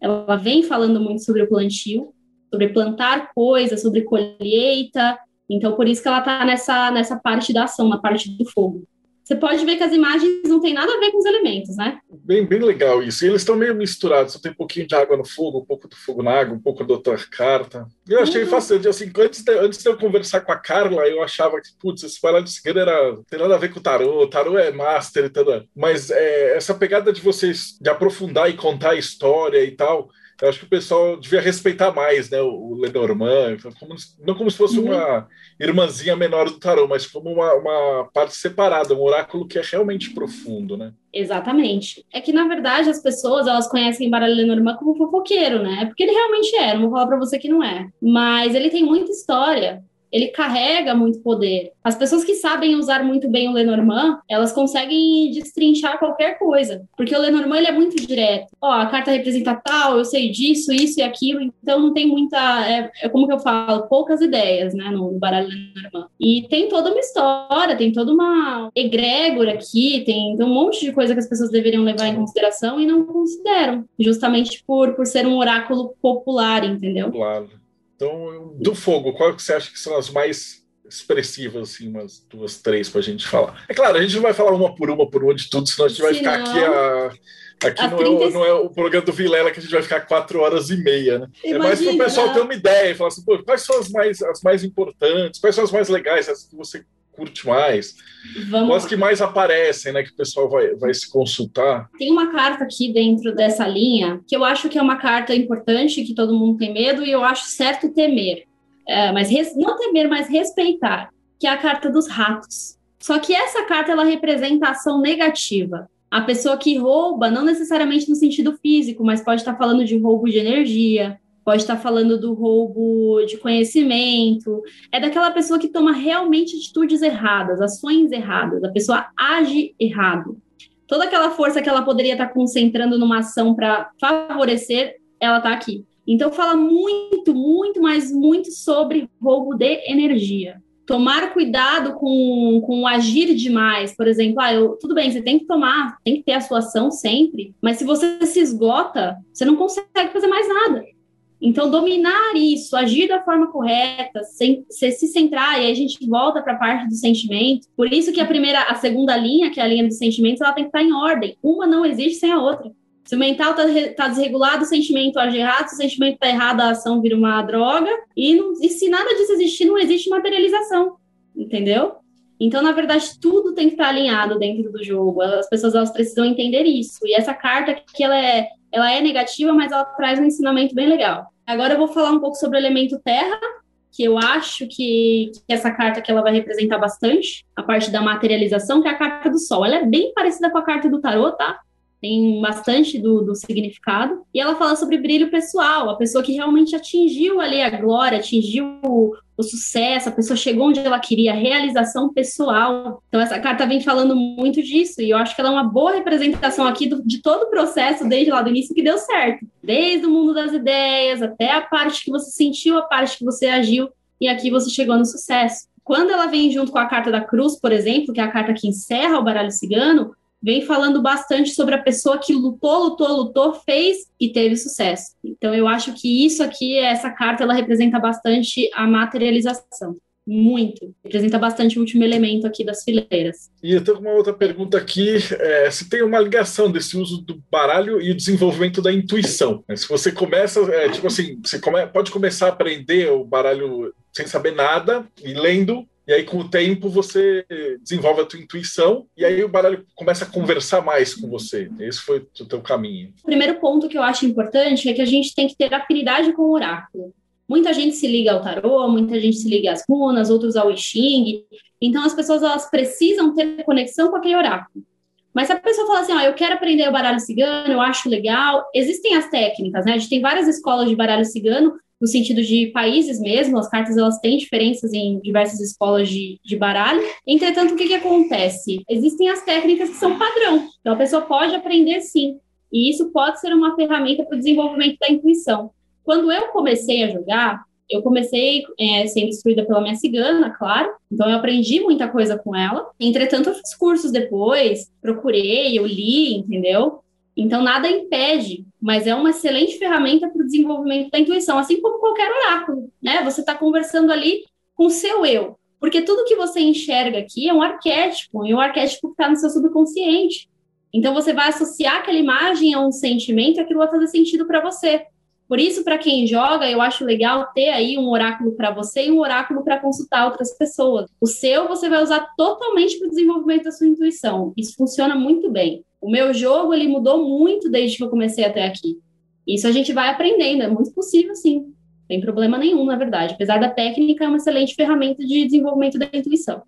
Speaker 2: Ela vem falando muito sobre o plantio, sobre plantar coisas, sobre colheita, então, por isso que ela está nessa, nessa parte da ação, na parte do fogo. Você pode ver que as imagens não têm nada a ver com os elementos, né?
Speaker 1: Bem, bem legal isso. E eles estão meio misturados. Você tem um pouquinho de água no fogo, um pouco do fogo na água, um pouco da outra carta. Eu achei uhum. fascinante. Assim, antes de, antes de eu conversar com a Carla, eu achava que, putz, esse Baralho de Cigano era, tem nada a ver com o tarô. O tarô é master e tudo. Mas é, essa pegada de vocês de aprofundar e contar a história e tal eu acho que o pessoal devia respeitar mais né, o Lenormand, como, não como se fosse uhum. uma irmãzinha menor do tarô, mas como uma, uma parte separada, um oráculo que é realmente profundo, né?
Speaker 2: Exatamente. É que, na verdade, as pessoas, elas conhecem Baralho Lenormand como fofoqueiro, né? Porque ele realmente é, não vou falar para você que não é. Mas ele tem muita história ele carrega muito poder. As pessoas que sabem usar muito bem o Lenormand, elas conseguem destrinchar qualquer coisa, porque o Lenormand ele é muito direto. Ó, a carta representa tal, eu sei disso, isso e aquilo, então não tem muita, é, é como que eu falo, poucas ideias, né, no baralho Lenormand. E tem toda uma história, tem toda uma egrégora aqui, tem, tem um monte de coisa que as pessoas deveriam levar em consideração e não consideram, justamente por, por ser um oráculo popular, entendeu?
Speaker 1: Claro. Então, do fogo, qual que você acha que são as mais expressivas, assim, umas duas, três para a gente falar? É claro, a gente não vai falar uma por uma por uma de tudo, senão a gente vai ficar aqui a. Aqui não, 30... é o, não, é o, programa do Vilela que a gente vai ficar quatro horas e meia, né? Imagina, é mais para o pessoal ter uma ideia e falar assim, pô, quais são as mais, as mais importantes, quais são as mais legais, as que você curte mais, Vamos as que mais aparecem, né, que o pessoal vai, vai se consultar.
Speaker 2: Tem uma carta aqui dentro dessa linha que eu acho que é uma carta importante, que todo mundo tem medo, e eu acho certo temer. É, mas res, não temer, mas respeitar, que é a carta dos ratos. Só que essa carta ela representa a ação negativa. A pessoa que rouba, não necessariamente no sentido físico, mas pode estar falando de roubo de energia, pode estar falando do roubo de conhecimento, é daquela pessoa que toma realmente atitudes erradas, ações erradas, a pessoa age errado. Toda aquela força que ela poderia estar concentrando numa ação para favorecer, ela está aqui. Então fala muito, muito, mas muito sobre roubo de energia. Tomar cuidado com, com agir demais, por exemplo, ah, eu, tudo bem, você tem que tomar, tem que ter a sua ação sempre, mas se você se esgota, você não consegue fazer mais nada. Então, dominar isso, agir da forma correta, sem, se, se centrar, e a gente volta para a parte do sentimento. Por isso que a primeira, a segunda linha, que é a linha dos sentimentos, ela tem que estar em ordem. Uma não existe sem a outra. Se o mental está tá desregulado, o sentimento age errado, se o sentimento está errado, a ação vira uma droga. E, não, e se nada disso existir, não existe materialização. Entendeu? Então, na verdade, tudo tem que estar alinhado dentro do jogo. As pessoas elas precisam entender isso. E essa carta que ela é ela é negativa, mas ela traz um ensinamento bem legal. Agora eu vou falar um pouco sobre o elemento terra, que eu acho que, que, essa carta que ela vai representar bastante, a parte da materialização, que é a carta do sol. Ela é bem parecida com a carta do tarô, tá? tem bastante do, do, significado. E ela fala sobre brilho pessoal, a pessoa que realmente atingiu ali a glória, atingiu o sucesso, a pessoa chegou onde ela queria, a realização pessoal. Então, essa carta vem falando muito disso, e eu acho que ela é uma boa representação aqui do, de todo o processo, desde lá do início, que deu certo. Desde o mundo das ideias, até a parte que você sentiu, a parte que você agiu, e aqui você chegou no sucesso. Quando ela vem junto com a carta da cruz, por exemplo, que é a carta que encerra o baralho cigano, vem falando bastante sobre a pessoa que lutou, lutou, lutou, fez e teve sucesso. Então eu acho que isso aqui, essa carta, ela representa bastante a materialização. Muito. Representa bastante o último elemento aqui das fileiras.
Speaker 1: E eu tenho uma outra pergunta aqui: é, se tem uma ligação desse uso do baralho e o desenvolvimento da intuição. Se você começa, é, tipo assim, você come, pode começar a aprender o baralho sem saber nada e lendo, e aí com o tempo você desenvolve a tua intuição e aí o baralho começa a conversar mais com você. Esse foi o teu caminho.
Speaker 2: O primeiro ponto que eu acho importante é que a gente tem que ter afinidade com o oráculo. Muita gente se liga ao tarô, muita gente se liga às runas, outros ao I Ching. Então as pessoas elas precisam ter conexão com aquele oráculo. Mas se a pessoa fala assim, ó, eu quero aprender o baralho cigano, eu acho legal, existem as técnicas, né? A gente tem várias escolas de baralho cigano, no sentido de países mesmo, as cartas elas têm diferenças em diversas escolas de, de baralho. Entretanto, o que, que acontece? Existem as técnicas que são padrão, então a pessoa pode aprender sim, e isso pode ser uma ferramenta para o desenvolvimento da intuição. Quando eu comecei a jogar, eu comecei é, sendo instruída pela minha cigana, claro, então eu aprendi muita coisa com ela. Entretanto, eu fiz cursos depois, procurei, eu li, entendeu? Então, nada impede, mas é uma excelente ferramenta para o desenvolvimento da intuição, assim como qualquer oráculo, né? Você está conversando ali com o seu eu, porque tudo que você enxerga aqui é um arquétipo, e um arquétipo está no seu subconsciente. Então, você vai associar aquela imagem a um sentimento e aquilo vai fazer sentido para você. Por isso, para quem joga, eu acho legal ter aí um oráculo para você e um oráculo para consultar outras pessoas. O seu você vai usar totalmente para o desenvolvimento da sua intuição. Isso funciona muito bem. O meu jogo ele mudou muito desde que eu comecei até aqui. Isso a gente vai aprendendo, é muito possível sim. Tem problema nenhum, na verdade. Apesar da técnica, é uma excelente ferramenta de desenvolvimento da intuição.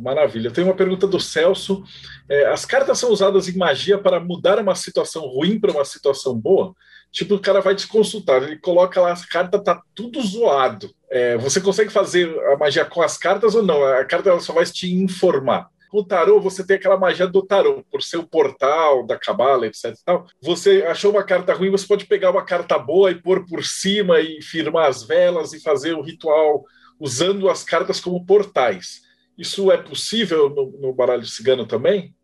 Speaker 1: Maravilha. Tem uma pergunta do Celso. É, as cartas são usadas em magia para mudar uma situação ruim para uma situação boa? Tipo, o cara vai te consultar, ele coloca lá, as cartas tá tudo zoado. É, você consegue fazer a magia com as cartas ou não? A carta só vai te informar. Com o tarô, você tem aquela magia do tarô, por ser o portal da cabala, etc. Tal. Você achou uma carta ruim, você pode pegar uma carta boa e pôr por cima e firmar as velas e fazer o ritual usando as cartas como portais. Isso é possível no, no baralho cigano também?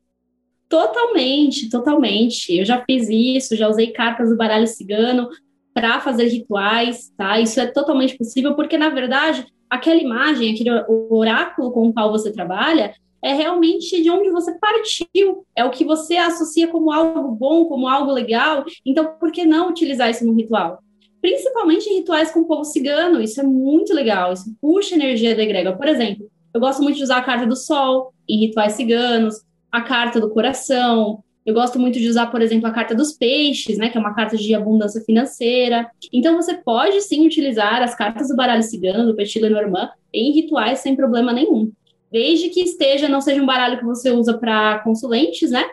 Speaker 2: Totalmente, totalmente. Eu já fiz isso, já usei cartas do baralho cigano para fazer rituais, tá? Isso é totalmente possível, porque na verdade, aquela imagem, aquele oráculo com o qual você trabalha, é realmente de onde você partiu, é o que você associa como algo bom, como algo legal. Então, por que não utilizar isso no ritual? Principalmente em rituais com o povo cigano, isso é muito legal, isso puxa energia da egrégora. Por exemplo, eu gosto muito de usar a carta do sol em rituais ciganos, a carta do coração. Eu gosto muito de usar, por exemplo, a carta dos peixes, né, que é uma carta de abundância financeira. Então você pode sim utilizar as cartas do baralho cigano, do Petit Lenormand, em rituais sem problema nenhum. Desde que esteja, não seja um baralho que você usa para consulentes, né?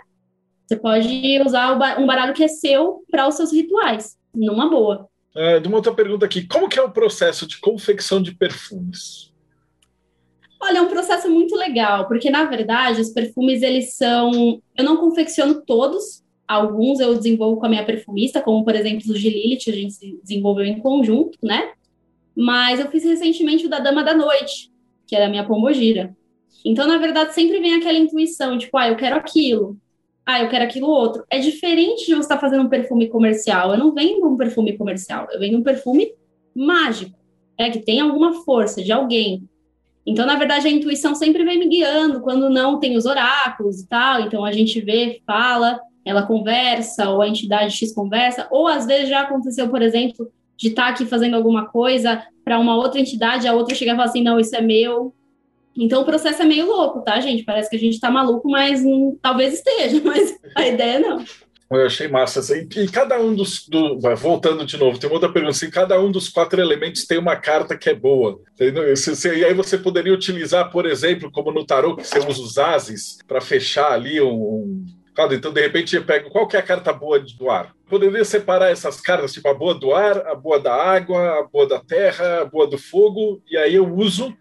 Speaker 2: Você pode usar um baralho que é seu para os seus rituais, numa boa.
Speaker 1: É, uma outra pergunta aqui, como que é o processo de confecção de perfumes?
Speaker 2: Olha, é um processo muito legal, porque na verdade os perfumes eles são. Eu não confecciono todos, alguns eu desenvolvo com a minha perfumista, como por exemplo os de Lilith, a gente desenvolveu em conjunto, né? Mas eu fiz recentemente o da Dama da Noite, que é da minha pombogira. Então, na verdade, sempre vem aquela intuição, tipo, ah, eu quero aquilo, ah, eu quero aquilo outro. É diferente de você estar fazendo um perfume comercial. Eu não vendo um perfume comercial, eu vendo um perfume mágico, é que tem alguma força de alguém então, na verdade, a intuição sempre vem me guiando quando não tem os oráculos e tal. Então, a gente vê, fala, ela conversa, ou a entidade X conversa, ou às vezes já aconteceu, por exemplo, de estar tá aqui fazendo alguma coisa para uma outra entidade, a outra chega e fala assim: não, isso é meu. Então, o processo é meio louco, tá, gente? Parece que a gente está maluco, mas hum, talvez esteja, mas a ideia não.
Speaker 1: Eu achei massa. Assim, e cada um dos. Do, voltando de novo, tem uma outra pergunta. Assim, cada um dos quatro elementos tem uma carta que é boa. e aí você poderia utilizar, por exemplo, como no tarô, que você usa os ases para fechar ali um. então, de repente, eu pego qual que é a carta boa do ar. Poderia separar essas cartas, tipo a boa do ar, a boa da água, a boa da terra, a boa do fogo, e aí eu uso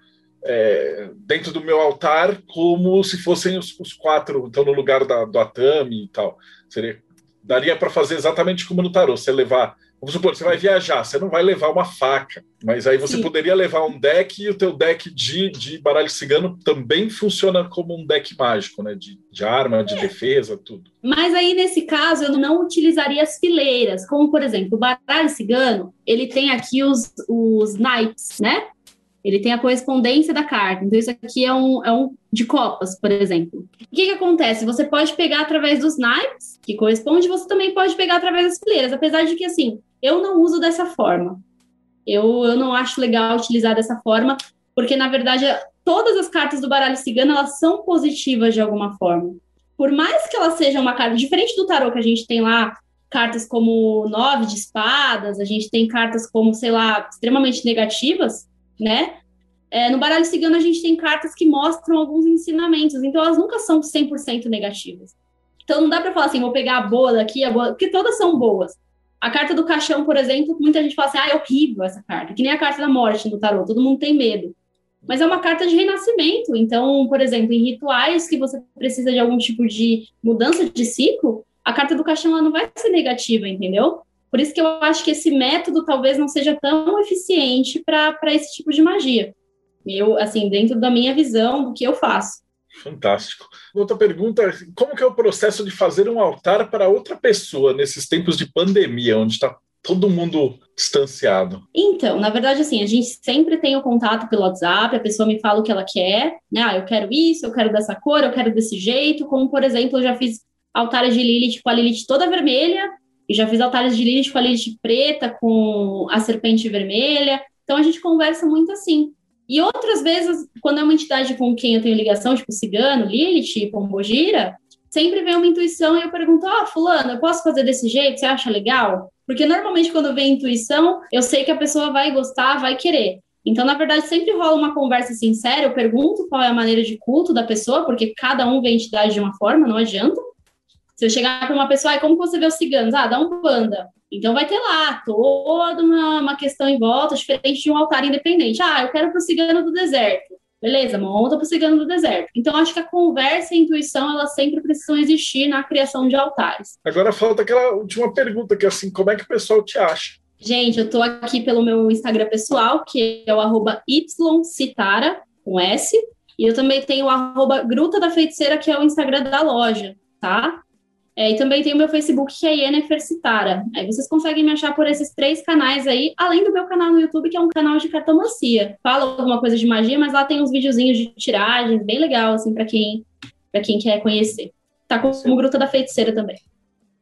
Speaker 1: é, dentro do meu altar como se fossem os, os quatro, então no lugar da, do Atami e tal. Seria daria para fazer exatamente como no tarô. Você levar, vamos supor, você vai viajar, você não vai levar uma faca, mas aí você Sim. poderia levar um deck e o teu deck de, de baralho cigano também funciona como um deck mágico, né? De, de arma, de é. defesa, tudo.
Speaker 2: Mas aí, nesse caso, eu não utilizaria as fileiras, como, por exemplo, o baralho cigano, ele tem aqui os, os naipes, né? Ele tem a correspondência da carta. Então, isso aqui é um, é um de copas, por exemplo. O que, que acontece? Você pode pegar através dos naipes, que corresponde, você também pode pegar através das fileiras, apesar de que, assim, eu não uso dessa forma. Eu, eu não acho legal utilizar dessa forma, porque, na verdade, todas as cartas do baralho cigano, elas são positivas de alguma forma. Por mais que ela seja uma carta diferente do tarô que a gente tem lá, cartas como nove de espadas, a gente tem cartas como, sei lá, extremamente negativas, né? É, no baralho cigano, a gente tem cartas que mostram alguns ensinamentos, então elas nunca são 100% negativas. Então não dá para falar assim, vou pegar a boa daqui, a boa, porque todas são boas. A carta do caixão, por exemplo, muita gente fala assim, ah, é horrível essa carta, que nem a carta da morte no tarô, todo mundo tem medo. Mas é uma carta de renascimento, então, por exemplo, em rituais que você precisa de algum tipo de mudança de ciclo, a carta do caixão ela não vai ser negativa, entendeu? Por isso que eu acho que esse método talvez não seja tão eficiente para esse tipo de magia. Eu, assim, dentro da minha visão do que eu faço.
Speaker 1: Fantástico. Outra pergunta: como que é o processo de fazer um altar para outra pessoa nesses tempos de pandemia, onde está todo mundo distanciado?
Speaker 2: Então, na verdade, assim, a gente sempre tem o contato pelo WhatsApp, a pessoa me fala o que ela quer, né? Ah, eu quero isso, eu quero dessa cor, eu quero desse jeito, como, por exemplo, eu já fiz altares de Lilith com a Lilith toda vermelha, e já fiz altares de Lilith com a Lilith preta, com a serpente vermelha. Então a gente conversa muito assim. E outras vezes, quando é uma entidade com quem eu tenho ligação, tipo Cigano, Lilith, Pombogira, sempre vem uma intuição e eu pergunto: Ah, Fulano, eu posso fazer desse jeito? Você acha legal? Porque normalmente, quando vem intuição, eu sei que a pessoa vai gostar, vai querer. Então, na verdade, sempre rola uma conversa sincera. Eu pergunto qual é a maneira de culto da pessoa, porque cada um vê a entidade de uma forma, não adianta. Se eu chegar para uma pessoa, ah, como você vê os ciganos? Ah, dá um banda. Então vai ter lá toda uma, uma questão em volta, diferente de um altar independente. Ah, eu quero para o cigano do deserto. Beleza, monta para o cigano do deserto. Então, acho que a conversa e a intuição, elas sempre precisam existir na criação de altares.
Speaker 1: Agora falta aquela última pergunta, que é assim, como é que o pessoal te acha?
Speaker 2: Gente, eu estou aqui pelo meu Instagram pessoal, que é o arroba ycitara, com S. E eu também tenho o arroba Gruta da Feiticeira, que é o Instagram da loja, tá? É, e também tem o meu Facebook, que é Yennefer Citara. Aí vocês conseguem me achar por esses três canais aí, além do meu canal no YouTube, que é um canal de cartomancia. Fala alguma coisa de magia, mas lá tem uns videozinhos de tiragens, bem legal, assim, para quem, quem quer conhecer. Tá como Gruta da Feiticeira também.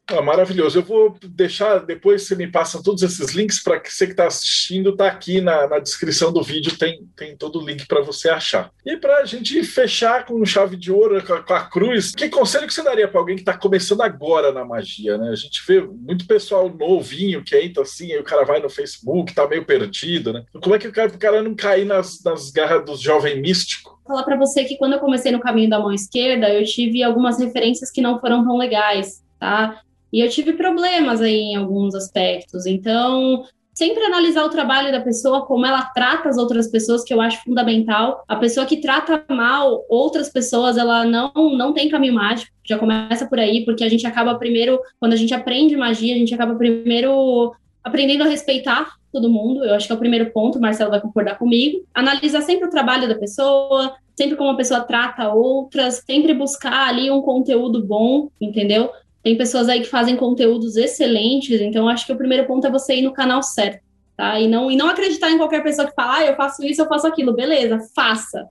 Speaker 1: Ah, maravilhoso. Eu vou deixar, depois você me passa todos esses links para que você que está assistindo, tá aqui na, na, descrição do vídeo, tem, tem todo o link para você achar. E para a gente fechar com chave de ouro, com a, com a cruz, que conselho que você daria para alguém que está começando agora na magia? Né? A gente vê muito pessoal novinho que entra assim, aí o cara vai no Facebook, tá meio perdido, né? Como é que o cara, o cara não cair nas, nas garras dos jovens místicos?
Speaker 2: falar para você que quando eu comecei no caminho da mão esquerda, eu tive algumas referências que não foram tão legais, tá? E eu tive problemas aí em alguns aspectos. Então, sempre analisar o trabalho da pessoa, como ela trata as outras pessoas, que eu acho fundamental. A pessoa que trata mal outras pessoas, ela não, não tem caminho mágico, já começa por aí, porque a gente acaba primeiro, quando a gente aprende magia, a gente acaba primeiro aprendendo a respeitar todo mundo. Eu acho que é o primeiro ponto, o Marcelo vai concordar comigo. Analisar sempre o trabalho da pessoa, sempre como a pessoa trata outras, sempre buscar ali um conteúdo bom, entendeu? Tem pessoas aí que fazem conteúdos excelentes, então acho que o primeiro ponto é você ir no canal certo, tá? E não, e não acreditar em qualquer pessoa que fala, ah, eu faço isso, eu faço aquilo. Beleza, faça.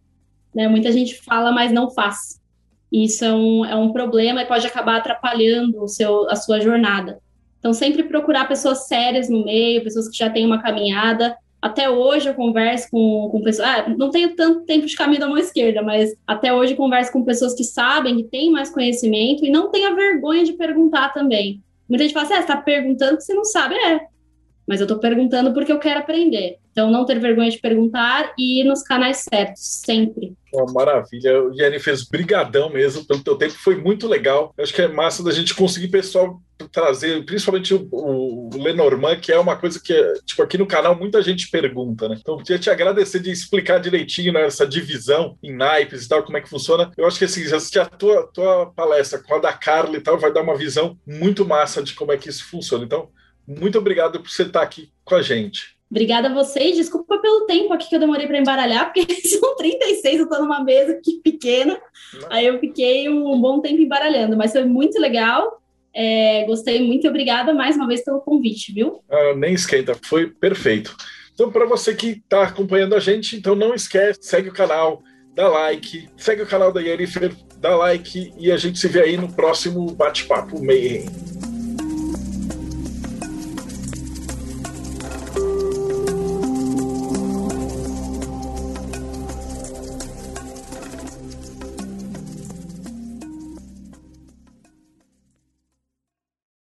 Speaker 2: Né? Muita gente fala, mas não faz. Isso é um, é um problema e pode acabar atrapalhando o seu, a sua jornada. Então, sempre procurar pessoas sérias no meio, pessoas que já têm uma caminhada, até hoje eu converso com, com pessoas. Ah, não tenho tanto tempo de caminho da mão esquerda, mas até hoje eu converso com pessoas que sabem, que têm mais conhecimento e não tenha vergonha de perguntar também. Muita gente fala assim: ah, você está perguntando que você não sabe. É, mas eu estou perguntando porque eu quero aprender. Então, não ter vergonha de perguntar e ir nos canais certos, sempre.
Speaker 1: Uma maravilha. Jennifer, brigadão mesmo pelo teu tempo, foi muito legal. Eu acho que é massa da gente conseguir pessoal trazer, principalmente o, o, Lenormand, que é uma coisa que, tipo, aqui no canal muita gente pergunta, né? Então, queria te agradecer de explicar direitinho né, essa divisão em naipes e tal, como é que funciona. Eu acho que, assim, assistir a tua, tua palestra com a da Carla e tal, vai dar uma visão muito massa de como é que isso funciona. Então, muito obrigado por você estar aqui com a gente.
Speaker 2: Obrigada a vocês. Desculpa pelo tempo aqui que eu demorei para embaralhar, porque são 36, eu estou numa mesa aqui pequena. Não. Aí eu fiquei um bom tempo embaralhando, mas foi muito legal. É, gostei muito e obrigada mais uma vez pelo convite, viu?
Speaker 1: Ah, nem esquenta, foi perfeito. Então, para você que está acompanhando a gente, então não esquece, segue o canal, dá like, segue o canal da Yennefer, dá like e a gente se vê aí no próximo bate-papo Mayhem.